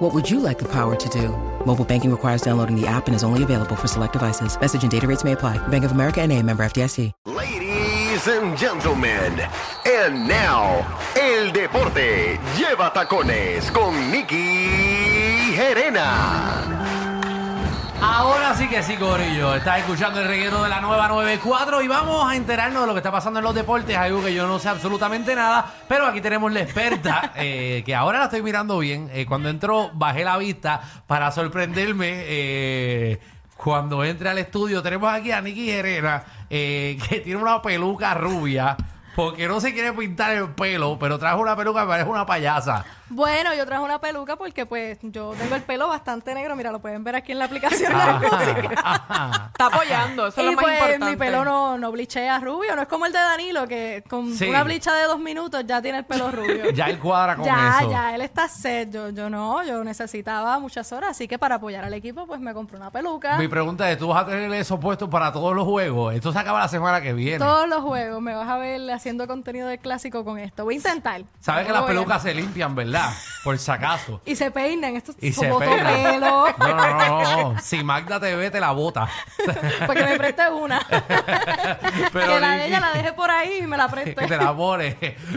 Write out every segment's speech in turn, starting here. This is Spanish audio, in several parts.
What would you like the power to do? Mobile banking requires downloading the app and is only available for select devices. Message and data rates may apply. Bank of America and a member FDIC. Ladies and gentlemen, and now, el deporte lleva tacones con Nicky Gerena. Ahora sí que sí, Corillo. Estás escuchando el reguero de la nueva 94 y vamos a enterarnos de lo que está pasando en los deportes. Algo que yo no sé absolutamente nada, pero aquí tenemos la experta, eh, que ahora la estoy mirando bien. Eh, cuando entró, bajé la vista para sorprenderme. eh, cuando entre al estudio, tenemos aquí a Nicky Herrera, eh, que tiene una peluca rubia. Porque no se quiere pintar el pelo, pero trajo una peluca que parece una payasa. Bueno, yo traje una peluca porque pues yo tengo el pelo bastante negro. Mira, lo pueden ver aquí en la aplicación. Ajá, ajá. Está apoyando, eso es lo más pues importante. mi pelo no, no blichea rubio. No es como el de Danilo, que con Sí. una blicha de dos minutos ya tiene el pelo rubio. Ya él cuadra con ya, eso. ya, él está set. Yo, yo no, yo necesitaba muchas horas. Así que para apoyar al equipo, pues me compré una peluca. Mi pregunta es, ¿tú vas a tener eso puesto para todos los juegos? Esto se acaba la semana que viene. Todos los juegos me vas a ver haciendo contenido de clásico con esto. Voy a intentar. Sabes que las pelucas se limpian, ¿verdad? Por si acaso. Y se peinan. Esto Y es se peinan. No, no, no. Si Magda te ve, te la bota. Porque me preste una. Pero que la de ella la deje por ahí y me la preste. que te la pones.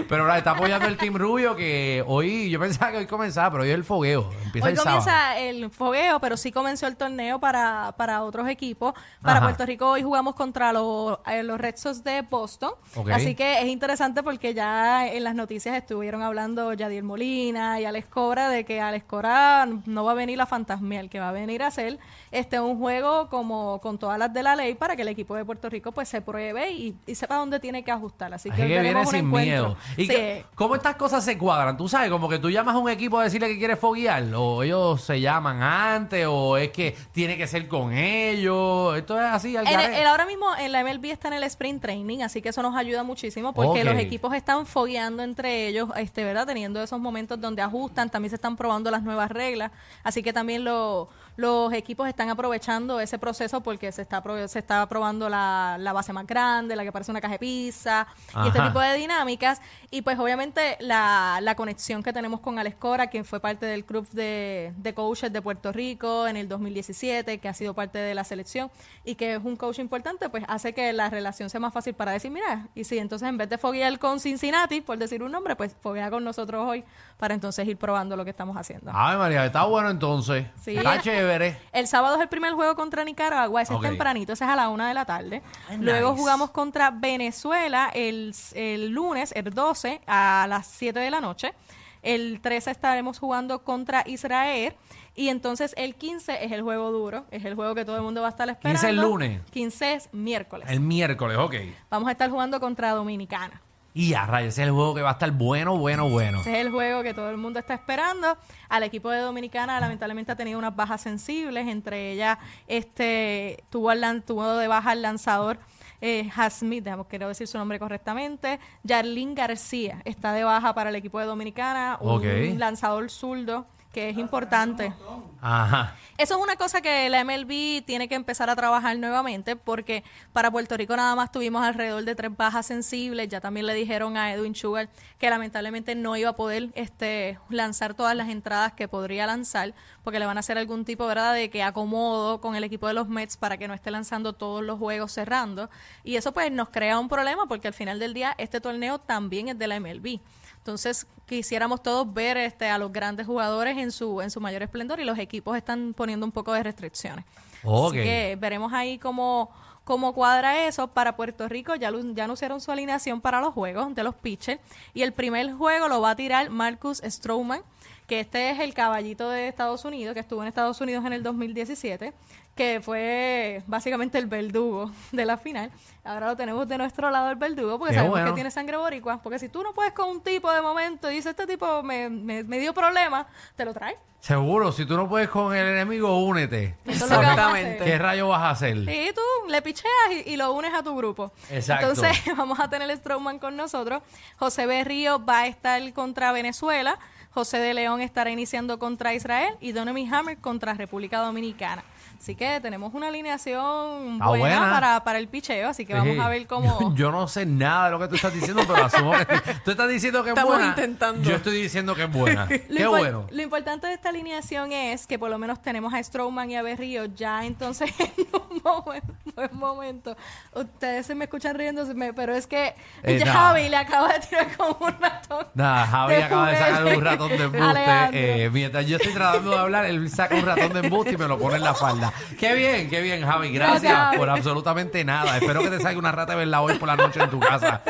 Pero ahora está apoyando el Team Rubio que hoy, yo pensaba que hoy comenzaba, pero hoy es el fogueo. Empieza Hoy el sábado. comienza el fogueo, pero sí comenzó el torneo para, para otros equipos. Para Ajá. Puerto Rico hoy jugamos contra los, eh, los Red Sox de Boston. Así que es interesante porque ya en las noticias estuvieron hablando Yadier Molina y Alex Cobra de que Alex Cobra no va a venir a fantasmial, que va a venir a hacer este un juego como con todas las de la ley para que el equipo de Puerto Rico pues se pruebe y, y sepa dónde tiene que ajustar. Así Así que, que viene veremos un sin encuentro. miedo. ¿Y Sí. cómo estas cosas se cuadran? Tú sabes, como que tú llamas a un equipo a decirle que quieres foguear, o ellos se llaman antes, o es que tiene que ser con ellos. Esto es así, al En el- ahora mismo en la MLB está en el sprint training, así que eso nos ayuda muchísimo porque los equipos están fogueando entre ellos, este, ¿verdad? Teniendo esos momentos donde ajustan, también se están probando las nuevas reglas, así que también lo- los equipos están aprovechando ese proceso porque se está se está probando la, la base más grande, la que parece una caja de pizza y este tipo de dinámicas y pues obviamente la, la conexión que tenemos con Alex Cora, quien fue parte del club de, de coaches de Puerto Rico en el 2017, que ha sido parte de la selección y que es un coach importante, pues hace que la relación sea más fácil para decir, mira, y si entonces en vez de foguear con Cincinnati, por decir un nombre, pues foguea con nosotros hoy para entonces ir probando lo que estamos haciendo. Ay, María, está bueno entonces. Sí. Está chévere. El sábado es el primer juego contra Nicaragua, ese es tempranito, ese es a la una de la tarde. Luego nice. jugamos contra Venezuela el, el lunes, el 12, a las 7 de la noche. El 13 estaremos jugando contra Israel. Y entonces el 15 es el juego duro, es el juego que todo el mundo va a estar esperando. 15 el lunes. 15 es miércoles. El miércoles, ok. Vamos a estar jugando contra Dominicana. Y a rayos, ese es el juego que va a estar bueno, bueno, bueno. Ese es el juego que todo el mundo está esperando. Al equipo de Dominicana lamentablemente ha tenido unas bajas sensibles, entre ellas este tuvo, al tuvo de baja el lanzador eh, Hasmith, digamos, quiero decir su nombre correctamente, Yarlín García está de baja para el equipo de Dominicana, un lanzador zurdo que es importante. Ajá. Eso es una cosa que la MLB tiene que empezar a trabajar nuevamente porque para Puerto Rico nada más tuvimos alrededor de tres bajas sensibles. Ya también le dijeron a Edwin Sugar que lamentablemente no iba a poder este, lanzar todas las entradas que podría lanzar porque le van a hacer algún tipo ¿verdad? de que acomodo con el equipo de los Mets para que no esté lanzando todos los juegos cerrando. Y eso pues nos crea un problema porque al final del día este torneo también es de la MLB. Entonces quisiéramos todos ver este, a los grandes jugadores en su, en su mayor esplendor y los equipos están poniendo un poco de restricciones. Así que veremos ahí cómo, cómo cuadra eso. Para Puerto Rico ya, ya anunciaron su alineación para los juegos de los pitchers y el primer juego lo va a tirar Marcus Stroman que este es el caballito de Estados Unidos, que estuvo en Estados Unidos en el 2017, que fue básicamente el verdugo de la final. Ahora lo tenemos de nuestro lado el verdugo porque Qué sabemos bueno. que tiene sangre boricua. Porque si tú no puedes con un tipo de momento y dices, este tipo me, me, me dio problemas, te lo traes. Seguro, si tú no puedes con el enemigo, únete. Eso es lo que vamos a Exactamente. hacer. ¿Qué rayo vas a hacer? Y tú le picheas y, y lo unes a tu grupo. Exacto. Entonces vamos a tener el Strowman con nosotros. José Berrío va a estar contra Venezuela. José de León estará iniciando contra Israel y Donovan Hammer contra República Dominicana. Así que tenemos una alineación Está buena, buena. Para, para el picheo, así que vamos Sí. a ver cómo... Yo, yo no sé nada de lo que tú estás diciendo, pero asumo que tú estás diciendo que es Estamos buena. intentando. Yo estoy diciendo que es buena. Lo, Qué impor- bueno. lo importante de esta alineación es que por lo menos tenemos a Strowman y a Berrío ya entonces en un momen- buen momento. Ustedes se me escuchan riéndose, pero es que Eh, ya nah. Javi le acaba de tirar como un ratón. Nada, Javi de acaba de sacar un ratón de embuste. Eh, mientras yo estoy tratando de hablar, él saca un ratón de embuste y me lo pone en la falda. Qué bien, qué bien, Javi. Gracias por absolutamente nada. Espero que te salga una rata de verla hoy por la noche en tu casa.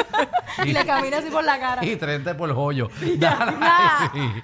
Y le camina así por la cara. Y trente por el joyo. Dale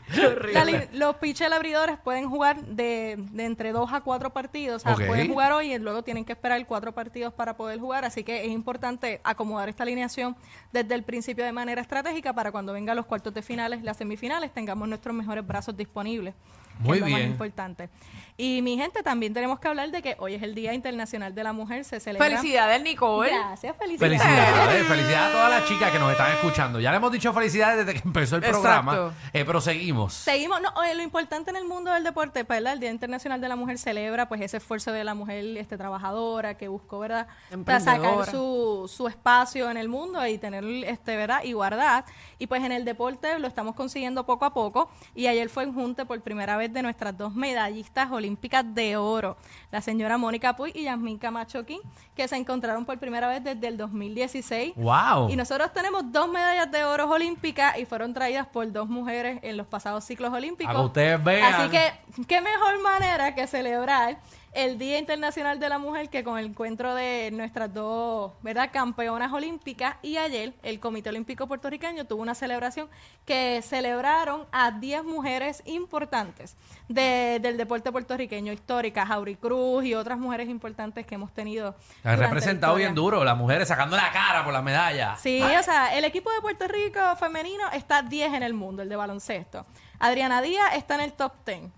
los pitchers abridores pueden jugar de, de entre dos a cuatro partidos. O sea, pueden jugar hoy y luego tienen que esperar cuatro partidos para poder jugar. Así que es importante acomodar esta alineación desde el principio de manera estratégica para cuando vengan los cuartos de finales, las semifinales, tengamos nuestros mejores brazos disponibles. que Muy es lo más bien. importante. Y mi gente, también tenemos que hablar de que hoy es el Día Internacional de la Mujer. Se celebra. Felicidades, Nicole. Gracias, felicidades. Felicidades, felicidades a todas las chicas que nos están escuchando. Ya le hemos dicho felicidades desde que empezó el Exacto. programa, eh, pero seguimos. Seguimos, no, oye, lo importante en el mundo del deporte, pues, ¿verdad? El Día Internacional de la Mujer celebra pues ese esfuerzo de la mujer este, trabajadora que buscó, ¿verdad? Para sacar su, su espacio en el mundo y tener, este, ¿verdad? Igualdad. Y pues en el deporte lo estamos consiguiendo poco a poco. Y ayer fue en junte por primera vez de nuestras dos medallistas olímpicas de oro, la señora Mónica Puy y Yasmín Camacho King, que se encontraron por primera vez desde el 2016. ¡Wow! Y nosotros tenemos dos medallas de oro olímpicas y fueron traídas por dos mujeres en los pasados ciclos olímpicos. Que ustedes vean. Así que, qué mejor manera que celebrar el Día Internacional de la Mujer que con el encuentro de nuestras dos, ¿verdad?, campeonas olímpicas. Y ayer el Comité Olímpico Puertorriqueño tuvo una celebración que celebraron a 10 mujeres importantes de- del deporte puertorriqueño, históricas, Jauri Cruz y otras mujeres importantes que hemos tenido. Han representado bien duro, las mujeres sacando la cara por las medallas. Sí, o sea, el equipo de Puerto Rico femenino está 10 en el mundo, el de baloncesto. Adriana Díaz está en el top 10.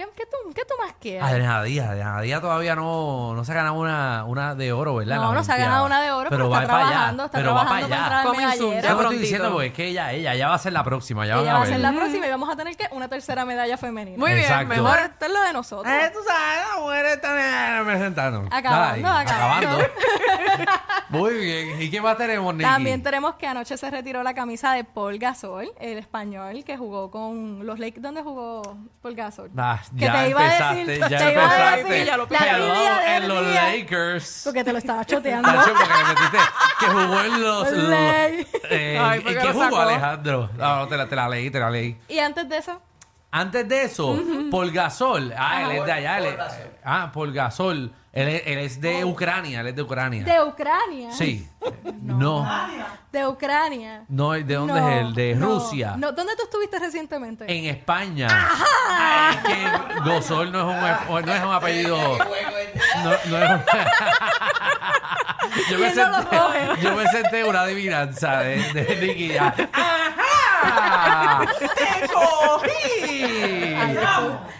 ¿Qué, qué tú, qué tú más quieres? Adriana Díaz, Adriana Díaz todavía no, no se ha ganado una, una de oro, ¿verdad? No, no se ha ganado una de oro, pero, va está para allá, trabajando, está pero va trabajando para para allá. entrar Yo lo estoy diciendo porque es que ella, ella, ya va a ser la próxima, ya van Ella a va a ver. ser la próxima y vamos a tener que una tercera medalla femenina. Muy bien, mejor. Pero esto es lo de nosotros. Eh, tú sabes, las mujeres están eh, representando. Acabando, Dale, acabando. Muy bien. ¿Y qué más tenemos, Nicky? También tenemos que anoche se retiró la camisa de Paul Gasol, el español que jugó con los Lakers. ¿Dónde jugó Paul Gasol? Ah, que ya te iba a decir, ya te iba a decir Ya lo la en los día, Lakers. Porque te lo estaba choteando. Nacho, porque le metiste que jugó en los... los- eh, Ay, ¿y ¿por qué jugó? Alejandro? No, no, te la, te la leí, te la leí. y antes de eso, Antes de eso, Paul Gasol. Ah, él es de allá. él es- ah, Paul Gasol. Él es, él es de Ucrania, él es de Ucrania. de Ucrania. Sí. No. De Ucrania. No, ¿de dónde No, es él? De no, Rusia. No, ¿Dónde tú estuviste recientemente? En España. Ay, es que Gosol no es un, no es un apellido. No, no es un- yo, me ¿Quién no lo senté, coge? yo me senté una adivinanza de, de Nicky. ¡Ajá! ¡Te cogí!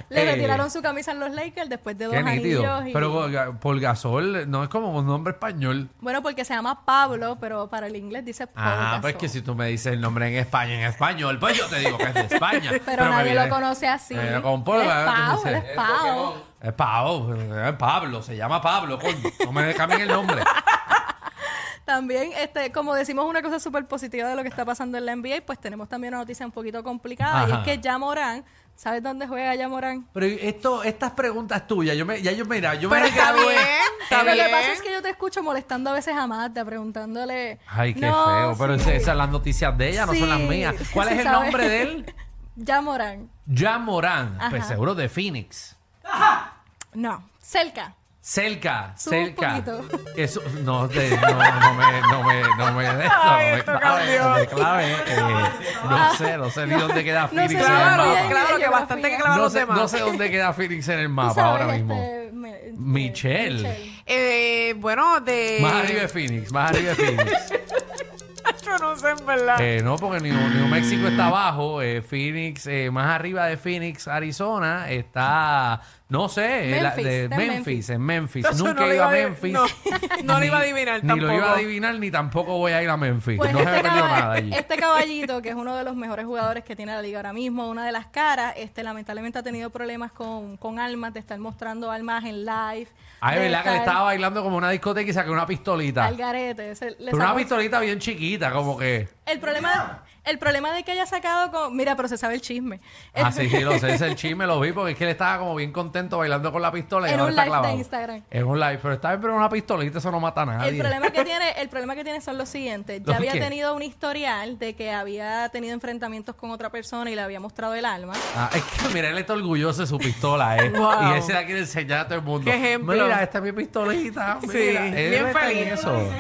Le Eh, retiraron su camisa en los Lakers después de dos Qué nítido. anillos. y- Pero Paul Gasol no es como un nombre español. Bueno, porque se llama Pablo, pero para el inglés dice Paul Ah, Gasol. pues que si tú me dices el nombre en España, en español, pues yo te digo que es de España. Pero, me nadie viene- lo conoce así. Eh, con Paul, Él es ¿verdad? Pau, él dices, es Pau. Es Pablo, es Pablo, se llama Pablo, coño. No me cambien el nombre. También, este, como decimos una cosa súper positiva de lo que está pasando en la NBA, pues tenemos también una noticia un poquito complicada. Y Ajá. es que ya Morán, ¿sabes dónde juega ya Morán? Pero esto, estas preguntas tuyas, yo me, ya yo mira, yo me Pero está gradué. bien, está Lo bien. que pasa es que yo te escucho molestando a veces a Magda, preguntándole... Ay, qué "No, feo. Pero sí, esas son las noticias de ella, no son las mías. ¿Cuál sí es el nombre de él? Ya Morán. Ya Morán. Pues Ajá. seguro de Phoenix. No, cerca. Cerca, Sube un cerca. poquito. Eso, no, de- no, no me, no me, no me, de eso, Ay, no me esto clave, cambió. no me clave. eh, no sé, no sé ni dónde queda No Phoenix sé, en el Claro, mapa. claro, que bastante que clavar No los sé, demás. no sé dónde queda Phoenix en el Tú mapa sabes, ahora mismo. este, me- Michelle. Eh, bueno, de. Más arriba de Phoenix, más arriba de Phoenix. Yo no sé, en verdad. Eh, no, porque New, New México está abajo, eh, Phoenix, eh, más arriba de Phoenix, Arizona, está, no sé, eh, la- Memphis, de Memphis, en Memphis. Eso Nunca no he lo ido a iba a- Memphis. no, no lo Ni- iba a adivinar Ni lo iba a adivinar, ni tampoco voy a ir a Memphis. Pues no se este, me perdido caba- nada allí. este caballito, que es uno de los mejores jugadores que tiene la liga ahora mismo, una de las caras, este lamentablemente ha tenido problemas con, con armas, de estar mostrando armas en live. Ah, es de verdad que le estar estaba bailando como una discoteca y saqué una pistolita. Al garete. se- le Pero una sacó- pistolita bien chiquita, como que... El problema, el problema de que haya sacado con... Mira, pero se sabe el chisme. Ah, sí, sí, lo sé, ese el chisme lo vi porque es que él estaba como bien contento bailando con la pistola y En ahora un está live de. Instagram. En un live, pero está bien, pero una pistolita, eso no mata a nadie. El problema que tiene, el problema que tiene son los siguientes. Ya ¿Los había qué? tenido un historial de que había tenido enfrentamientos con otra persona y le había mostrado el arma. Ah, es que mira, él está orgulloso de su pistola, ¿eh? Wow. Y él se la quiere enseñar a todo el mundo. Qué ejemplo. Mira, esta es mi pistolita. Sí, Mira, él bien feliz. eso.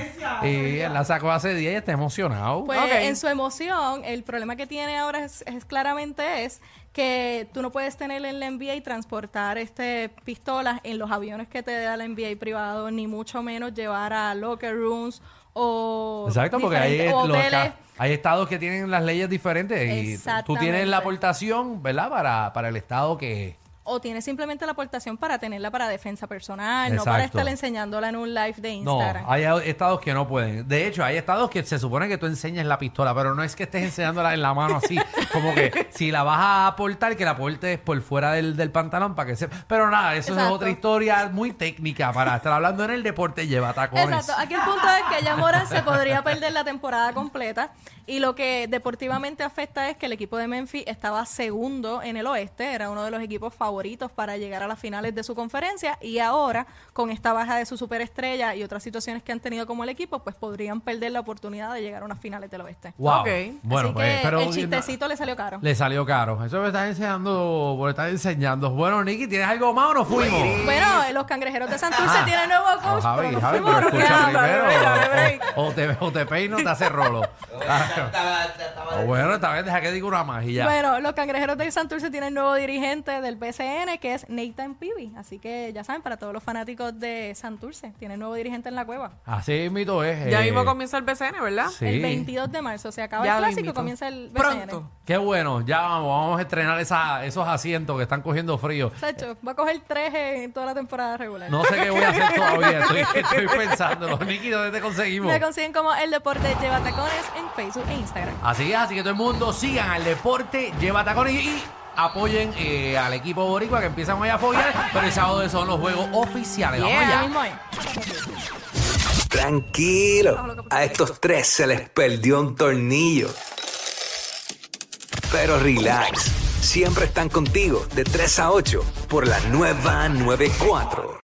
Y él la sacó hace días y está emocionado. Pues Ok. En su emoción, el problema que tiene ahora es, es claramente es que tú no puedes tener en la NBA y transportar este pistolas en los aviones que te da la NBA privado, ni mucho menos llevar a locker rooms o Exacto, porque hay, hoteles. hay estados que tienen las leyes diferentes y tú tienes la aportación, ¿verdad? Para, para el estado que... O tienes simplemente la aportación para tenerla para defensa personal, no para estar enseñándola en un live de No, Instagram. hay estados que no pueden. De hecho, hay estados que se supone que tú enseñes la pistola, pero no es que estés enseñándola en la mano así. como que si la vas a aportar, que la aportes por fuera del, del pantalón para que se... Pero nada, eso es Exacto. otra historia muy técnica para estar hablando en el deporte lleva tacones. Exacto. Aquí el punto es que Yamora se podría perder la temporada completa y lo que deportivamente afecta es que el equipo de Memphis estaba segundo en el oeste, era uno de los equipos favoritos para llegar a las finales de su conferencia y ahora con esta baja de su superestrella y otras situaciones que han tenido como el equipo, pues podrían perder la oportunidad de llegar a unas finales del oeste. Wow. Bueno, Así pues, que pero el chistecito le salió caro. le salió caro. Eso me estás enseñando, por estar enseñando. Bueno, Nicky, ¿tienes algo más o nos fuimos? Bueno, los cangrejeros de Santurce Ah. tienen nuevo Oh, coach, Javi, pero nos Javi, pero escucha primero. break. O, o te, o te peino o te hace rolo. O bueno, esta vez deja que diga una más y ya. Bueno, los cangrejeros del Santurce tienen nuevo dirigente del BCN, que es Nathan Peavy. Así que ya saben, para todos los fanáticos de Santurce, tienen nuevo dirigente en la cueva. Así mito es. Ya eh, mismo comienza el BCN, ¿verdad? Sí. El 22 de marzo se acaba Ya el clásico, mismito. comienza el BCN. Pronto. Qué bueno, ya vamos, vamos a estrenar esa- esos asientos que están cogiendo frío. Sacho, va a coger tres en toda la temporada regular. No sé qué voy a hacer todavía, estoy, estoy pensándolo. Nicky, ¿dónde te conseguimos? Me consiguen como El Deporte Lleva Tacones en Facebook e Instagram. Así es, así que todo el mundo sigan al deporte, lleva tacones y, y apoyen eh, al equipo boricua que empiezan hoy a follar, pero el sábado son los juegos oficiales. Vamos allá. Tranquilo, a estos tres se les perdió un tornillo. Pero relax, siempre están contigo de 3 a 8 por la nueva 94.